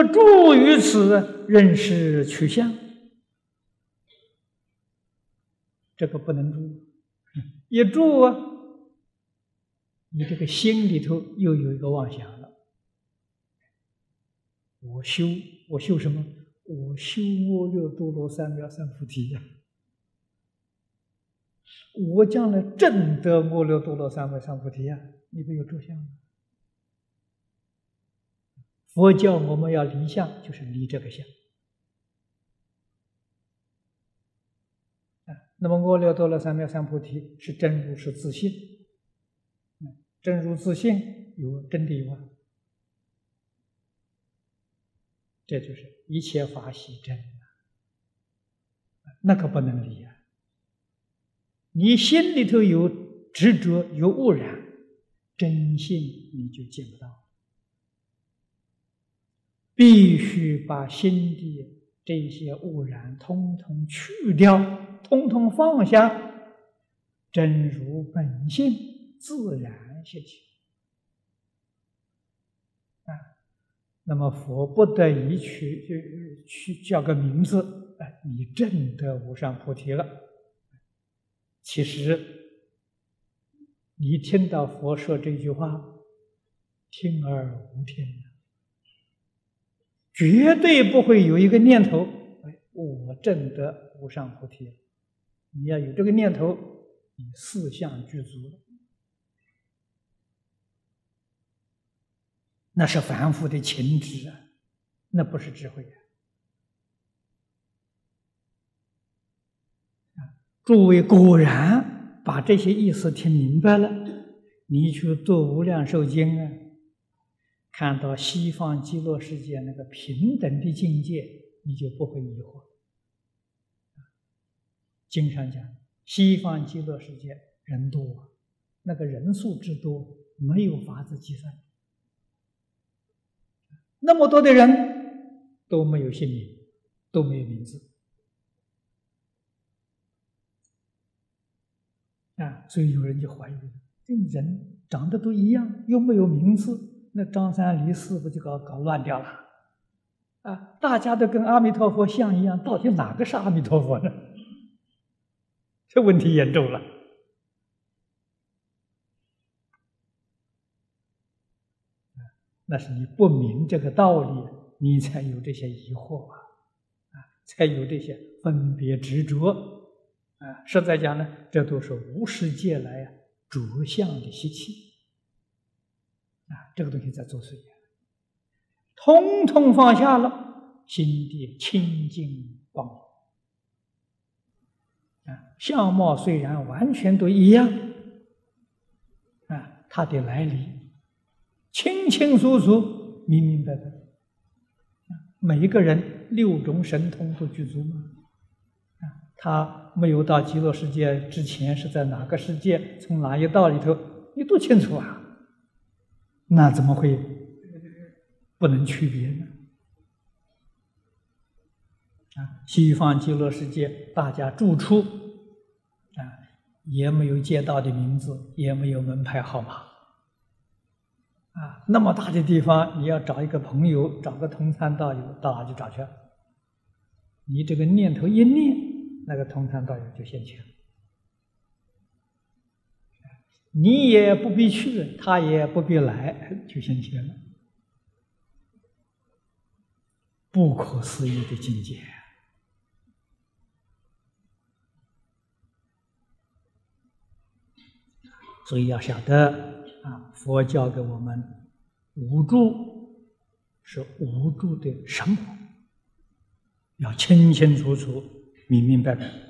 若住于此，认识取向，这个不能住。一住啊，你这个心里头又有一个妄想了。我修，我修什么？我修阿耨多罗三藐三菩提呀！我将来证得阿耨多罗三藐三菩提呀！你不有住相吗？佛教我们要离相，就是离这个相。那么阿耨多罗三藐三菩提是真如是自信，真如自信有真谛吗？这就是一切法喜真，那可不能离啊！你心里头有执着、有污染，真心你就见不到。必须把心底这些污染通通去掉，通通放下，真如本性自然现起。那么佛不得已去去叫个名字，哎，你证得无上菩提了。其实，你听到佛说这句话，听而无听，绝对不会有一个念头，哎，我证得无上菩提。你要有这个念头，你四相具足了。那是凡夫的情执啊，那不是智慧啊！诸位果然把这些意思听明白了，你去读《无量寿经》啊，看到西方极乐世界那个平等的境界，你就不会疑惑。经常讲，西方极乐世界人多，那个人数之多，没有法子计算。那么多的人都没有姓名，都没有名字啊！所以有人就怀疑：这人长得都一样，又没有名字，那张三李四不就搞搞乱掉了？啊！大家都跟阿弥陀佛像一样，到底哪个是阿弥陀佛呢？这问题严重了。那是你不明这个道理，你才有这些疑惑啊，啊，才有这些分别执着啊。实在讲呢，这都是无世界来啊着相的习气啊，这个东西在作祟，通通放下了，心地清净光明啊，相貌虽然完全都一样啊，它的来历。清清楚楚、明明白白，每一个人六种神通都具足吗？啊，他没有到极乐世界之前是在哪个世界，从哪一道里头，你都清楚啊。那怎么会不能区别呢？啊，西方极乐世界大家住处啊，也没有街道的名字，也没有门牌号码。啊，那么大的地方，你要找一个朋友，找个同参道友，到哪去找去？你这个念头一念，那个同参道友就现前了。你也不必去，他也不必来，就现前了。不可思议的境界，所以要晓得。啊，佛教给我们无助是无助的生活，要清清楚楚、明明白白。